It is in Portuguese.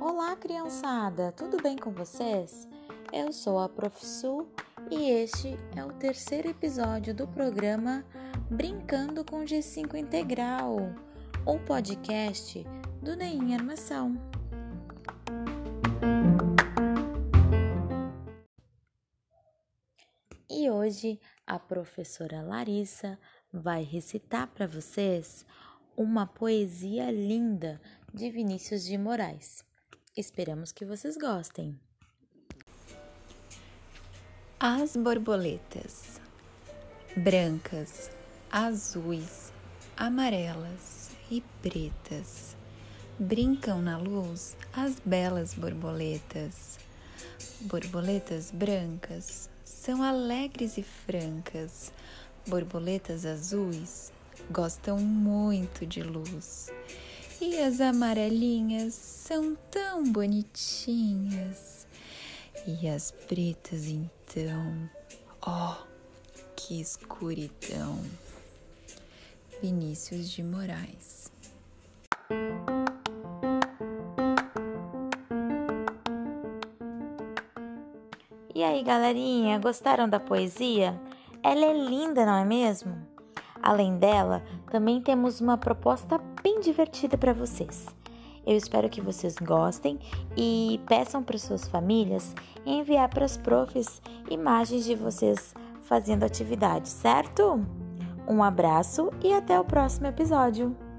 Olá, criançada! Tudo bem com vocês? Eu sou a Prof. E este é o terceiro episódio do programa Brincando com G5 Integral, o podcast do NEM Armação. E hoje a professora Larissa vai recitar para vocês uma poesia linda de Vinícius de Moraes. Esperamos que vocês gostem. As borboletas brancas, azuis, amarelas e pretas brincam na luz as belas borboletas. Borboletas brancas são alegres e francas. Borboletas azuis gostam muito de luz. E as amarelinhas são tão bonitinhas. E as pretas, então, ó, oh, que escuridão. Vinícius de Moraes. E aí, galerinha, gostaram da poesia? Ela é linda, não é mesmo? Além dela, também temos uma proposta bem divertida para vocês. Eu espero que vocês gostem e peçam para suas famílias enviar para as profs imagens de vocês fazendo atividade, certo? Um abraço e até o próximo episódio!